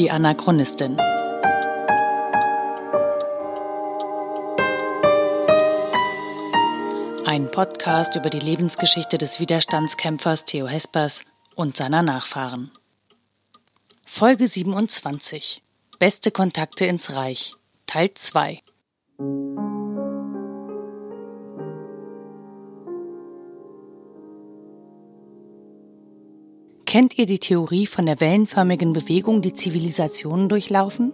Die Anachronistin. Ein Podcast über die Lebensgeschichte des Widerstandskämpfers Theo Hespers und seiner Nachfahren. Folge 27. Beste Kontakte ins Reich. Teil 2. Kennt ihr die Theorie von der wellenförmigen Bewegung, die Zivilisationen durchlaufen?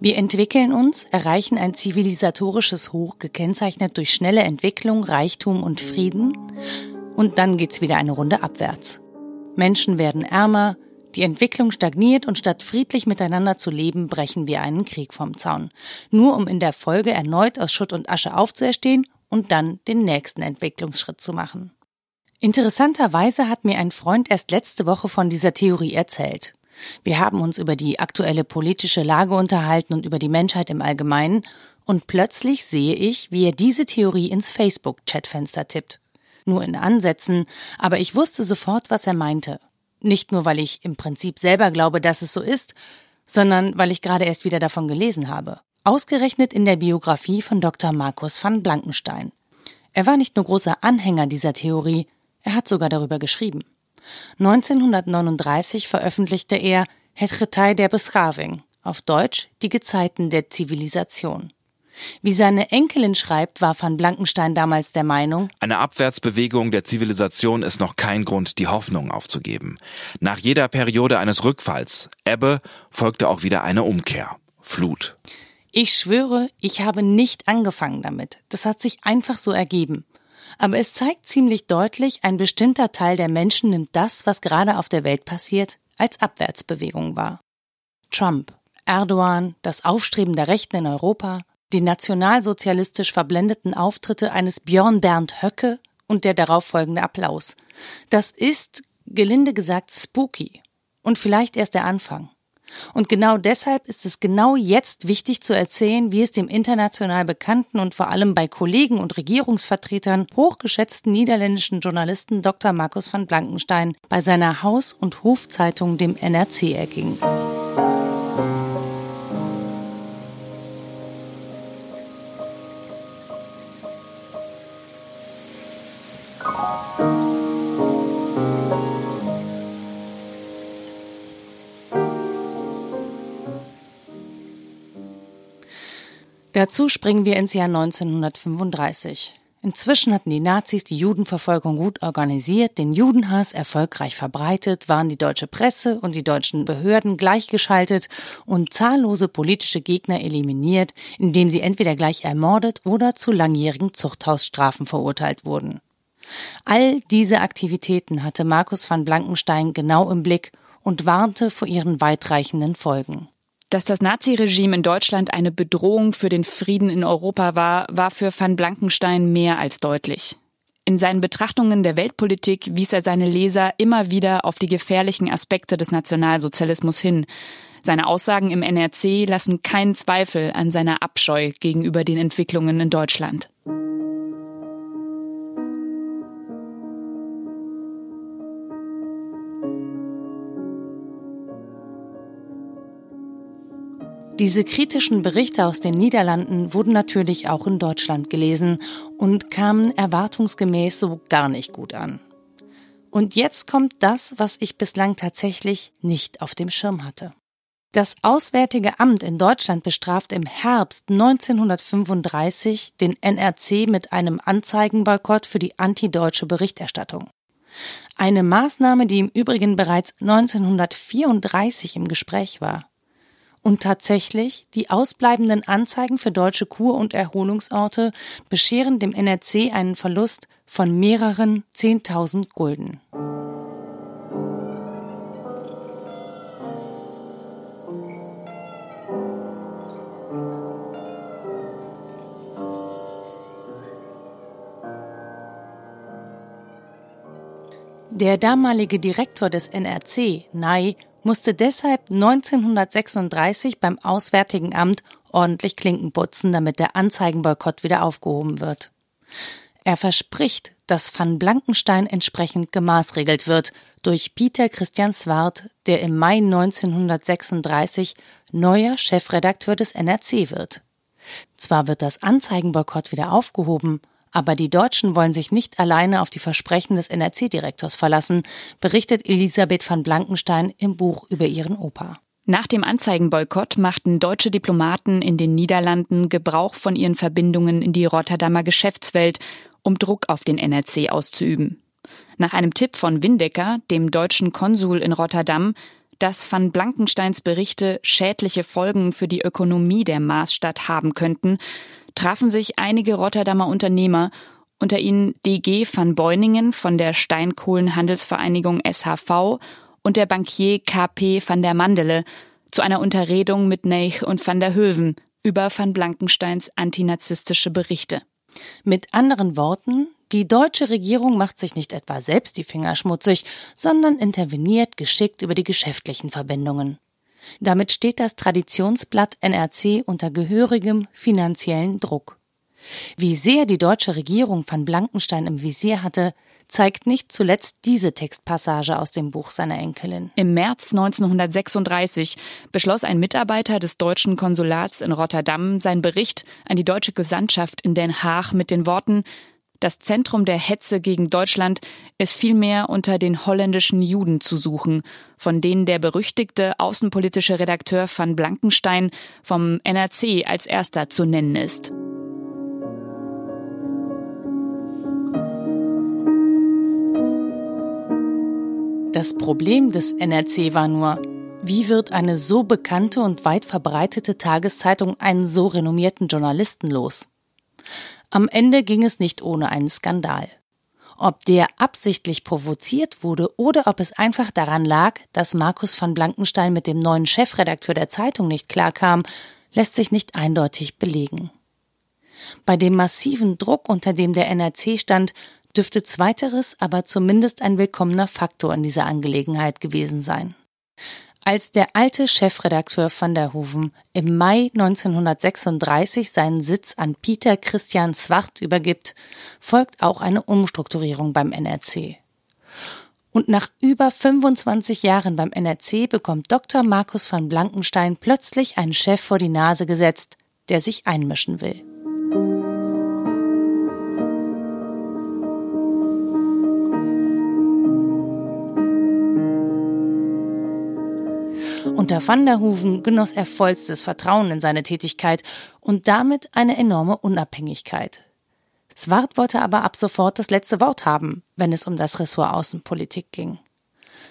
Wir entwickeln uns, erreichen ein zivilisatorisches Hoch, gekennzeichnet durch schnelle Entwicklung, Reichtum und Frieden, und dann geht's wieder eine Runde abwärts. Menschen werden ärmer, die Entwicklung stagniert und statt friedlich miteinander zu leben, brechen wir einen Krieg vom Zaun. Nur um in der Folge erneut aus Schutt und Asche aufzuerstehen und dann den nächsten Entwicklungsschritt zu machen. Interessanterweise hat mir ein Freund erst letzte Woche von dieser Theorie erzählt. Wir haben uns über die aktuelle politische Lage unterhalten und über die Menschheit im Allgemeinen, und plötzlich sehe ich, wie er diese Theorie ins Facebook-Chatfenster tippt. Nur in Ansätzen, aber ich wusste sofort, was er meinte. Nicht nur, weil ich im Prinzip selber glaube, dass es so ist, sondern weil ich gerade erst wieder davon gelesen habe. Ausgerechnet in der Biografie von Dr. Markus van Blankenstein. Er war nicht nur großer Anhänger dieser Theorie, er hat sogar darüber geschrieben. 1939 veröffentlichte er Het Getij der Beschaving, auf Deutsch Die Gezeiten der Zivilisation. Wie seine Enkelin schreibt, war van Blankenstein damals der Meinung, eine Abwärtsbewegung der Zivilisation ist noch kein Grund, die Hoffnung aufzugeben. Nach jeder Periode eines Rückfalls, Ebbe, folgte auch wieder eine Umkehr, Flut. Ich schwöre, ich habe nicht angefangen damit. Das hat sich einfach so ergeben. Aber es zeigt ziemlich deutlich, ein bestimmter Teil der Menschen nimmt das, was gerade auf der Welt passiert, als Abwärtsbewegung wahr. Trump, Erdogan, das Aufstreben der Rechten in Europa, die nationalsozialistisch verblendeten Auftritte eines Björn Bernd Höcke und der darauffolgende Applaus. Das ist, gelinde gesagt, spooky. Und vielleicht erst der Anfang. Und genau deshalb ist es genau jetzt wichtig zu erzählen, wie es dem international bekannten und vor allem bei Kollegen und Regierungsvertretern hochgeschätzten niederländischen Journalisten Dr. Markus van Blankenstein bei seiner Haus- und Hofzeitung dem NRC erging. Dazu springen wir ins Jahr 1935. Inzwischen hatten die Nazis die Judenverfolgung gut organisiert, den Judenhass erfolgreich verbreitet, waren die deutsche Presse und die deutschen Behörden gleichgeschaltet und zahllose politische Gegner eliminiert, indem sie entweder gleich ermordet oder zu langjährigen Zuchthausstrafen verurteilt wurden. All diese Aktivitäten hatte Markus van Blankenstein genau im Blick und warnte vor ihren weitreichenden Folgen. Dass das Naziregime in Deutschland eine Bedrohung für den Frieden in Europa war, war für van Blankenstein mehr als deutlich. In seinen Betrachtungen der Weltpolitik wies er seine Leser immer wieder auf die gefährlichen Aspekte des Nationalsozialismus hin. Seine Aussagen im NRC lassen keinen Zweifel an seiner Abscheu gegenüber den Entwicklungen in Deutschland. Diese kritischen Berichte aus den Niederlanden wurden natürlich auch in Deutschland gelesen und kamen erwartungsgemäß so gar nicht gut an. Und jetzt kommt das, was ich bislang tatsächlich nicht auf dem Schirm hatte. Das Auswärtige Amt in Deutschland bestraft im Herbst 1935 den NRC mit einem Anzeigenboykott für die antideutsche Berichterstattung. Eine Maßnahme, die im Übrigen bereits 1934 im Gespräch war. Und tatsächlich, die ausbleibenden Anzeigen für deutsche Kur- und Erholungsorte bescheren dem NRC einen Verlust von mehreren 10.000 Gulden. Der damalige Direktor des NRC, Ney, musste deshalb 1936 beim Auswärtigen Amt ordentlich Klinken putzen, damit der Anzeigenboykott wieder aufgehoben wird. Er verspricht, dass van Blankenstein entsprechend gemaßregelt wird durch Peter Christian Swart, der im Mai 1936 neuer Chefredakteur des NRC wird. Zwar wird das Anzeigenboykott wieder aufgehoben, aber die Deutschen wollen sich nicht alleine auf die Versprechen des NRC-Direktors verlassen, berichtet Elisabeth van Blankenstein im Buch über ihren Opa. Nach dem Anzeigenboykott machten deutsche Diplomaten in den Niederlanden Gebrauch von ihren Verbindungen in die Rotterdamer Geschäftswelt, um Druck auf den NRC auszuüben. Nach einem Tipp von Windecker, dem deutschen Konsul in Rotterdam, dass van Blankensteins Berichte schädliche Folgen für die Ökonomie der Marsstadt haben könnten, trafen sich einige Rotterdamer Unternehmer, unter ihnen DG van Beuningen von der Steinkohlenhandelsvereinigung SHV und der Bankier KP van der Mandele, zu einer Unterredung mit Neich und van der Höven über van Blankensteins antinazistische Berichte. Mit anderen Worten, die deutsche Regierung macht sich nicht etwa selbst die Finger schmutzig, sondern interveniert geschickt über die geschäftlichen Verbindungen. Damit steht das Traditionsblatt NRC unter gehörigem finanziellen Druck. Wie sehr die deutsche Regierung van Blankenstein im Visier hatte, zeigt nicht zuletzt diese Textpassage aus dem Buch seiner Enkelin. Im März 1936 beschloss ein Mitarbeiter des deutschen Konsulats in Rotterdam seinen Bericht an die deutsche Gesandtschaft in Den Haag mit den Worten das Zentrum der Hetze gegen Deutschland ist vielmehr unter den holländischen Juden zu suchen, von denen der berüchtigte außenpolitische Redakteur van Blankenstein vom NRC als erster zu nennen ist. Das Problem des NRC war nur, wie wird eine so bekannte und weit verbreitete Tageszeitung einen so renommierten Journalisten los? Am Ende ging es nicht ohne einen Skandal. Ob der absichtlich provoziert wurde oder ob es einfach daran lag, dass Markus van Blankenstein mit dem neuen Chefredakteur der Zeitung nicht klarkam, lässt sich nicht eindeutig belegen. Bei dem massiven Druck, unter dem der NRC stand, dürfte zweiteres aber zumindest ein willkommener Faktor in dieser Angelegenheit gewesen sein. Als der alte Chefredakteur van der Hoeven im Mai 1936 seinen Sitz an Pieter Christian Zwart übergibt, folgt auch eine Umstrukturierung beim NRC. Und nach über 25 Jahren beim NRC bekommt Dr. Markus van Blankenstein plötzlich einen Chef vor die Nase gesetzt, der sich einmischen will. Unter Van der Hoeven genoss er vollstes Vertrauen in seine Tätigkeit und damit eine enorme Unabhängigkeit. Swart wollte aber ab sofort das letzte Wort haben, wenn es um das Ressort Außenpolitik ging.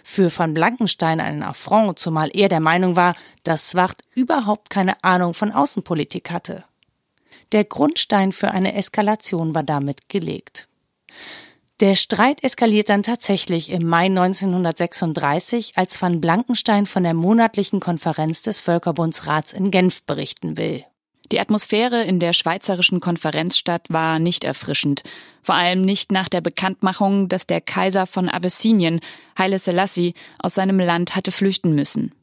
Für van Blankenstein einen Affront, zumal er der Meinung war, dass Swart überhaupt keine Ahnung von Außenpolitik hatte. Der Grundstein für eine Eskalation war damit gelegt. Der Streit eskaliert dann tatsächlich im Mai 1936, als van Blankenstein von der monatlichen Konferenz des Völkerbundsrats in Genf berichten will. Die Atmosphäre in der schweizerischen Konferenzstadt war nicht erfrischend. Vor allem nicht nach der Bekanntmachung, dass der Kaiser von Abessinien, Haile Selassie, aus seinem Land hatte flüchten müssen.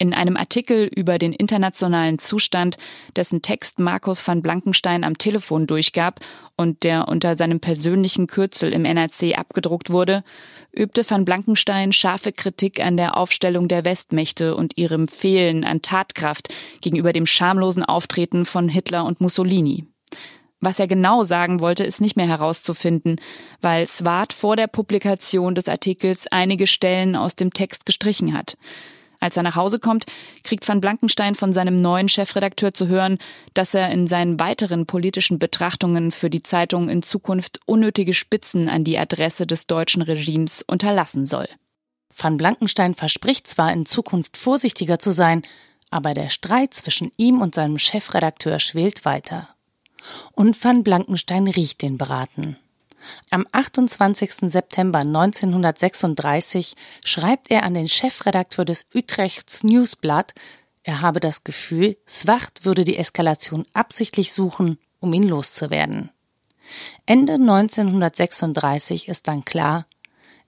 In einem Artikel über den internationalen Zustand, dessen Text Markus van Blankenstein am Telefon durchgab und der unter seinem persönlichen Kürzel im NRC abgedruckt wurde, übte van Blankenstein scharfe Kritik an der Aufstellung der Westmächte und ihrem Fehlen an Tatkraft gegenüber dem schamlosen Auftreten von Hitler und Mussolini. Was er genau sagen wollte, ist nicht mehr herauszufinden, weil Swart vor der Publikation des Artikels einige Stellen aus dem Text gestrichen hat. Als er nach Hause kommt, kriegt van Blankenstein von seinem neuen Chefredakteur zu hören, dass er in seinen weiteren politischen Betrachtungen für die Zeitung in Zukunft unnötige Spitzen an die Adresse des deutschen Regimes unterlassen soll. Van Blankenstein verspricht zwar in Zukunft vorsichtiger zu sein, aber der Streit zwischen ihm und seinem Chefredakteur schwelt weiter. Und van Blankenstein riecht den Braten. Am 28. September 1936 schreibt er an den Chefredakteur des Utrechts Newsblad, er habe das Gefühl, Swart würde die Eskalation absichtlich suchen, um ihn loszuwerden. Ende 1936 ist dann klar,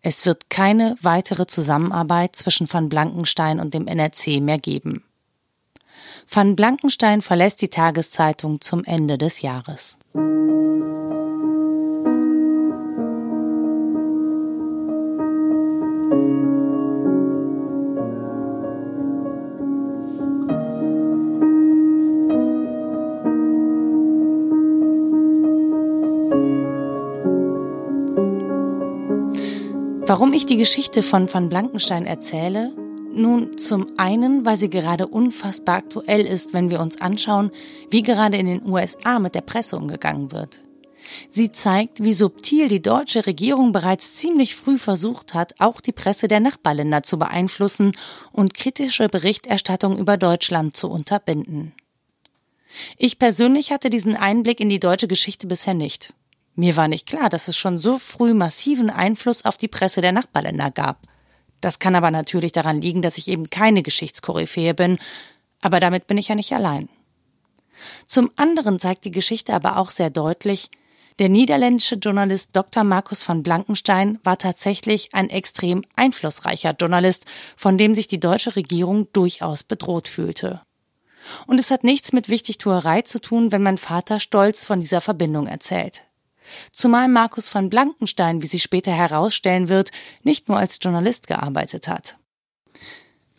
es wird keine weitere Zusammenarbeit zwischen van Blankenstein und dem NRC mehr geben. Van Blankenstein verlässt die Tageszeitung zum Ende des Jahres. Warum ich die Geschichte von Van Blankenstein erzähle? Nun, zum einen, weil sie gerade unfassbar aktuell ist, wenn wir uns anschauen, wie gerade in den USA mit der Presse umgegangen wird. Sie zeigt, wie subtil die deutsche Regierung bereits ziemlich früh versucht hat, auch die Presse der Nachbarländer zu beeinflussen und kritische Berichterstattung über Deutschland zu unterbinden. Ich persönlich hatte diesen Einblick in die deutsche Geschichte bisher nicht. Mir war nicht klar, dass es schon so früh massiven Einfluss auf die Presse der Nachbarländer gab. Das kann aber natürlich daran liegen, dass ich eben keine Geschichtskoryphäe bin, aber damit bin ich ja nicht allein. Zum anderen zeigt die Geschichte aber auch sehr deutlich, der niederländische Journalist Dr. Markus van Blankenstein war tatsächlich ein extrem einflussreicher Journalist, von dem sich die deutsche Regierung durchaus bedroht fühlte. Und es hat nichts mit Wichtigtuerei zu tun, wenn mein Vater stolz von dieser Verbindung erzählt. Zumal Markus van Blankenstein, wie sich später herausstellen wird, nicht nur als Journalist gearbeitet hat.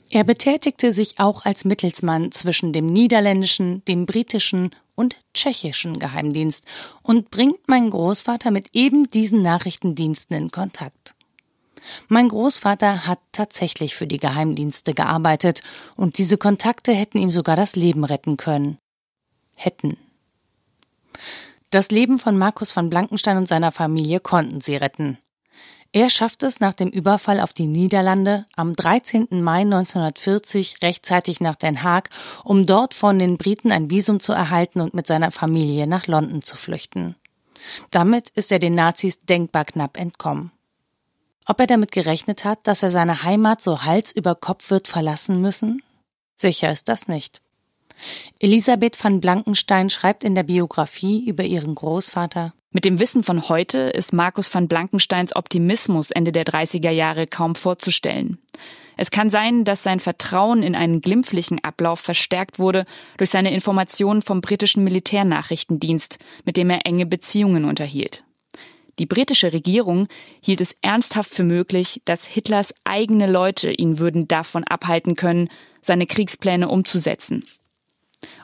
Er betätigte sich auch als Mittelsmann zwischen dem niederländischen, dem britischen und tschechischen Geheimdienst und bringt meinen Großvater mit eben diesen Nachrichtendiensten in Kontakt. Mein Großvater hat tatsächlich für die Geheimdienste gearbeitet und diese Kontakte hätten ihm sogar das Leben retten können. Hätten. Das Leben von Markus van Blankenstein und seiner Familie konnten sie retten. Er schafft es nach dem Überfall auf die Niederlande am 13. Mai 1940 rechtzeitig nach Den Haag, um dort von den Briten ein Visum zu erhalten und mit seiner Familie nach London zu flüchten. Damit ist er den Nazis denkbar knapp entkommen. Ob er damit gerechnet hat, dass er seine Heimat so Hals über Kopf wird verlassen müssen? Sicher ist das nicht. Elisabeth van Blankenstein schreibt in der Biografie über ihren Großvater mit dem Wissen von heute ist Markus van Blankensteins Optimismus Ende der 30er Jahre kaum vorzustellen. Es kann sein, dass sein Vertrauen in einen glimpflichen Ablauf verstärkt wurde durch seine Informationen vom britischen Militärnachrichtendienst, mit dem er enge Beziehungen unterhielt. Die britische Regierung hielt es ernsthaft für möglich, dass Hitlers eigene Leute ihn würden davon abhalten können, seine Kriegspläne umzusetzen.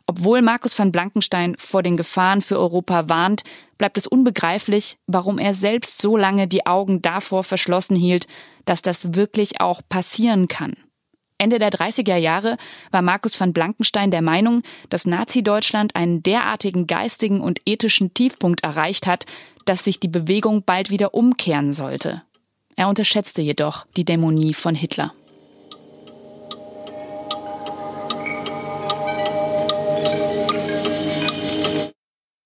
Obwohl Markus van Blankenstein vor den Gefahren für Europa warnt, bleibt es unbegreiflich, warum er selbst so lange die Augen davor verschlossen hielt, dass das wirklich auch passieren kann. Ende der 30er Jahre war Markus van Blankenstein der Meinung, dass Nazi-Deutschland einen derartigen geistigen und ethischen Tiefpunkt erreicht hat, dass sich die Bewegung bald wieder umkehren sollte. Er unterschätzte jedoch die Dämonie von Hitler.